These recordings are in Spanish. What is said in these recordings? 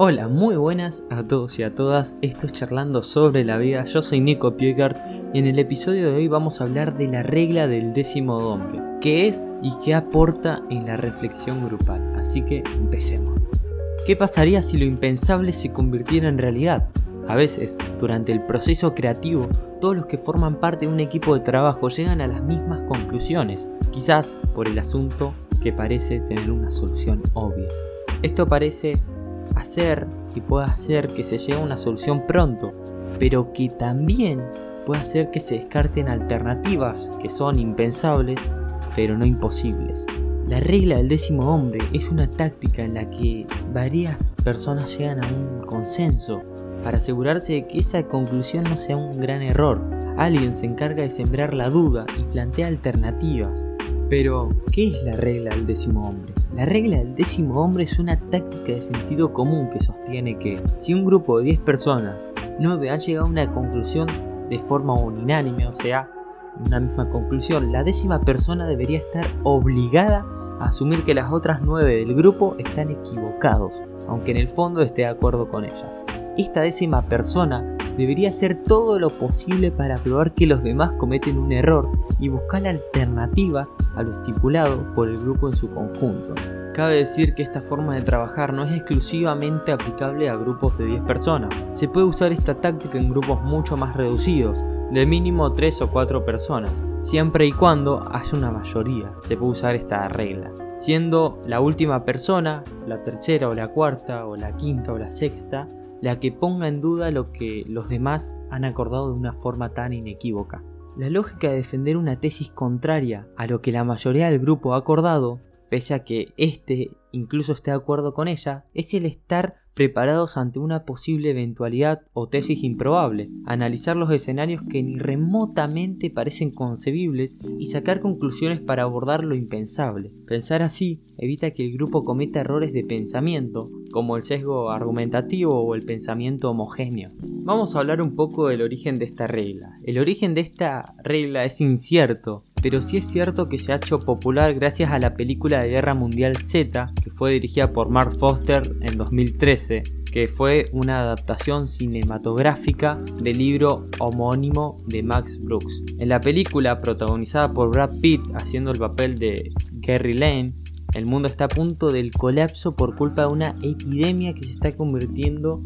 Hola, muy buenas a todos y a todas. Esto es Charlando sobre la vida. Yo soy Nico Piegart y en el episodio de hoy vamos a hablar de la regla del décimo hombre, qué es y qué aporta en la reflexión grupal. Así que empecemos. ¿Qué pasaría si lo impensable se convirtiera en realidad? A veces, durante el proceso creativo, todos los que forman parte de un equipo de trabajo llegan a las mismas conclusiones, quizás por el asunto que parece tener una solución obvia. Esto parece hacer y puede hacer que se llegue a una solución pronto, pero que también puede hacer que se descarten alternativas que son impensables, pero no imposibles. La regla del décimo hombre es una táctica en la que varias personas llegan a un consenso para asegurarse de que esa conclusión no sea un gran error. Alguien se encarga de sembrar la duda y plantea alternativas. Pero, ¿qué es la regla del décimo hombre? La regla del décimo hombre es una táctica de sentido común que sostiene que si un grupo de 10 personas, 9 han llegado a una conclusión de forma unánime, o sea, una misma conclusión, la décima persona debería estar obligada a asumir que las otras 9 del grupo están equivocados, aunque en el fondo esté de acuerdo con ella. Esta décima persona debería hacer todo lo posible para probar que los demás cometen un error y buscar alternativas a lo estipulado por el grupo en su conjunto. Cabe decir que esta forma de trabajar no es exclusivamente aplicable a grupos de 10 personas. Se puede usar esta táctica en grupos mucho más reducidos, de mínimo 3 o 4 personas, siempre y cuando haya una mayoría. Se puede usar esta regla. Siendo la última persona, la tercera o la cuarta o la quinta o la sexta, la que ponga en duda lo que los demás han acordado de una forma tan inequívoca. La lógica de defender una tesis contraria a lo que la mayoría del grupo ha acordado, pese a que éste incluso esté de acuerdo con ella, es el estar preparados ante una posible eventualidad o tesis improbable, analizar los escenarios que ni remotamente parecen concebibles y sacar conclusiones para abordar lo impensable. Pensar así evita que el grupo cometa errores de pensamiento, como el sesgo argumentativo o el pensamiento homogéneo. Vamos a hablar un poco del origen de esta regla. El origen de esta regla es incierto, pero sí es cierto que se ha hecho popular gracias a la película de Guerra Mundial Z, que fue dirigida por Mark Foster en 2013, que fue una adaptación cinematográfica del libro homónimo de Max Brooks. En la película, protagonizada por Brad Pitt haciendo el papel de Gary Lane, el mundo está a punto del colapso por culpa de una epidemia que se está convirtiendo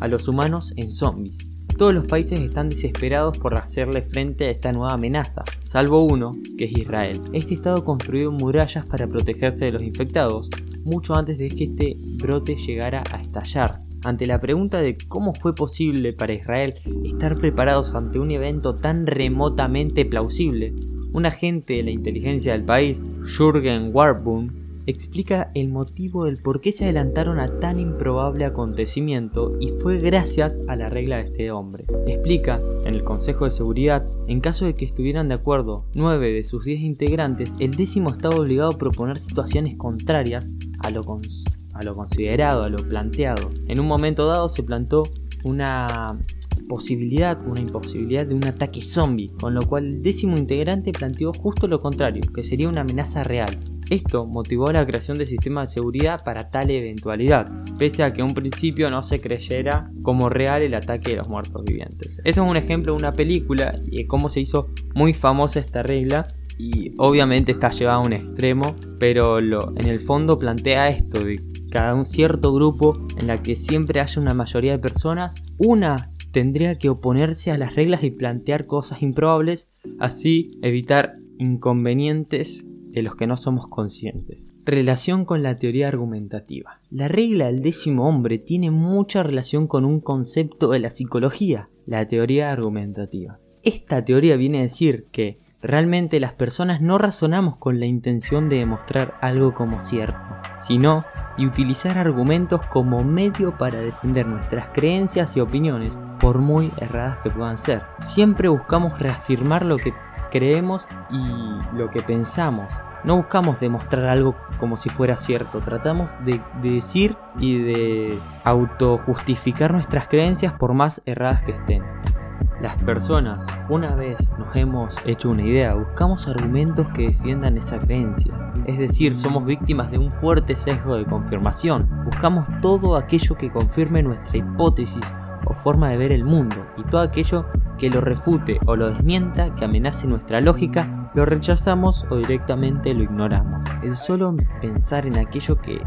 a los humanos en zombies. Todos los países están desesperados por hacerle frente a esta nueva amenaza, salvo uno, que es Israel. Este estado construyó murallas para protegerse de los infectados, mucho antes de que este brote llegara a estallar. Ante la pregunta de cómo fue posible para Israel estar preparados ante un evento tan remotamente plausible, un agente de la inteligencia del país, Jürgen Warburg, explica el motivo del por qué se adelantaron a tan improbable acontecimiento y fue gracias a la regla de este hombre. Explica, en el Consejo de Seguridad, en caso de que estuvieran de acuerdo nueve de sus diez integrantes, el décimo estaba obligado a proponer situaciones contrarias a lo, a lo considerado, a lo planteado. En un momento dado se plantó una posibilidad, una imposibilidad de un ataque zombie, con lo cual el décimo integrante planteó justo lo contrario, que sería una amenaza real, esto motivó la creación de sistemas de seguridad para tal eventualidad, pese a que en un principio no se creyera como real el ataque de los muertos vivientes. Esto es un ejemplo de una película y de cómo se hizo muy famosa esta regla y obviamente está llevada a un extremo, pero lo, en el fondo plantea esto de cada un cierto grupo en la que siempre haya una mayoría de personas, una tendría que oponerse a las reglas y plantear cosas improbables, así evitar inconvenientes de los que no somos conscientes. Relación con la teoría argumentativa. La regla del décimo hombre tiene mucha relación con un concepto de la psicología, la teoría argumentativa. Esta teoría viene a decir que realmente las personas no razonamos con la intención de demostrar algo como cierto, sino y utilizar argumentos como medio para defender nuestras creencias y opiniones, por muy erradas que puedan ser. Siempre buscamos reafirmar lo que creemos y lo que pensamos. No buscamos demostrar algo como si fuera cierto, tratamos de, decir y de autojustificar nuestras creencias por más erradas que estén. Las personas, una vez nos hemos hecho una idea, buscamos argumentos que defiendan esa creencia. Es decir, somos víctimas de un fuerte sesgo de confirmación. Buscamos todo aquello que confirme nuestra hipótesis o forma de ver el mundo y todo aquello que lo refute o lo desmienta, que amenace nuestra lógica, lo rechazamos o directamente lo ignoramos. El solo pensar en aquello que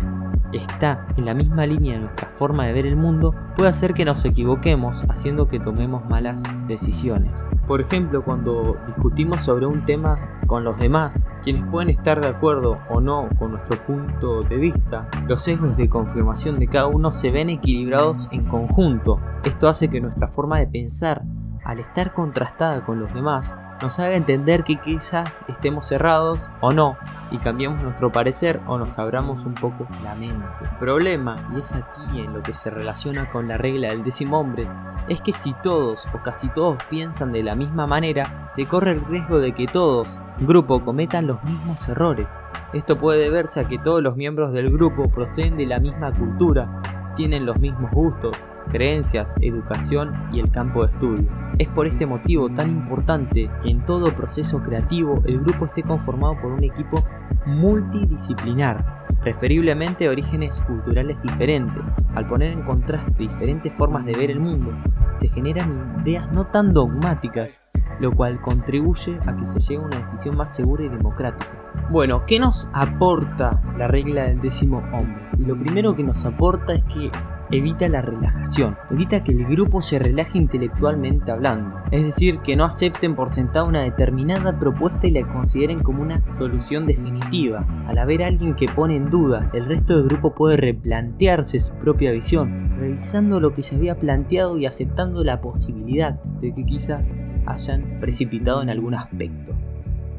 está en la misma línea de nuestra forma de ver el mundo puede hacer que nos equivoquemos haciendo que tomemos malas decisiones. Por ejemplo, cuando discutimos sobre un tema con los demás, quienes pueden estar de acuerdo o no con nuestro punto de vista, los sesgos de confirmación de cada uno se ven equilibrados en conjunto. Esto hace que nuestra forma de pensar, al estar contrastada con los demás, nos haga entender que quizás estemos cerrados o no y cambiemos nuestro parecer o nos abramos un poco la mente. El problema, y es aquí en lo que se relaciona con la regla del décimo hombre, es que si todos o casi todos piensan de la misma manera, se corre el riesgo de que todos, grupo, cometan los mismos errores. Esto puede deberse a que todos los miembros del grupo proceden de la misma cultura, tienen los mismos gustos, creencias, educación y el campo de estudio. Es por este motivo tan importante que en todo proceso creativo el grupo esté conformado por un equipo multidisciplinar, preferiblemente de orígenes culturales diferentes. Al poner en contraste diferentes formas de ver el mundo, se generan ideas no tan dogmáticas, lo cual contribuye a que se llegue a una decisión más segura y democrática. Bueno, ¿qué nos aporta la regla del décimo hombre? Lo primero que nos aporta es que evita la relajación, evita que el grupo se relaje intelectualmente hablando, es decir, que no acepten por sentado una determinada propuesta y la consideren como una solución definitiva. Al haber alguien que pone en duda, el resto del grupo puede replantearse su propia visión, revisando lo que se había planteado y aceptando la posibilidad de que quizás hayan precipitado en algún aspecto.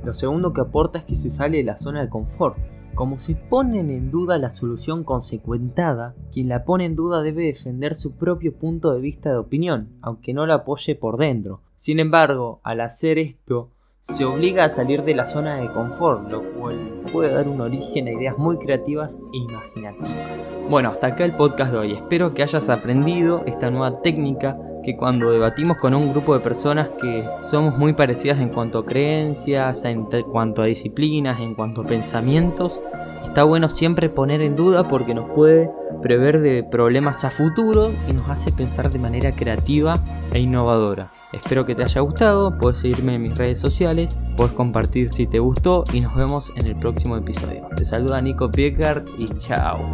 Lo segundo que aporta es que se sale de la zona de confort, como se ponen en duda la solución consecuentada, quien la pone en duda debe defender su propio punto de vista de opinión, aunque no la apoye por dentro. Sin embargo, al hacer esto, se obliga a salir de la zona de confort, lo cual puede dar un origen a ideas muy creativas e imaginativas. Bueno, hasta acá el podcast de hoy. Espero que hayas aprendido esta nueva técnica que cuando debatimos con un grupo de personas que somos muy parecidas en cuanto a creencias, en cuanto a disciplinas, en cuanto a pensamientos, está bueno siempre poner en duda porque nos puede prever de problemas a futuro y nos hace pensar de manera creativa e innovadora. Espero que te haya gustado, puedes seguirme en mis redes sociales, puedes compartir si te gustó y nos vemos en el próximo episodio. Te saluda Nico Piecart y chao.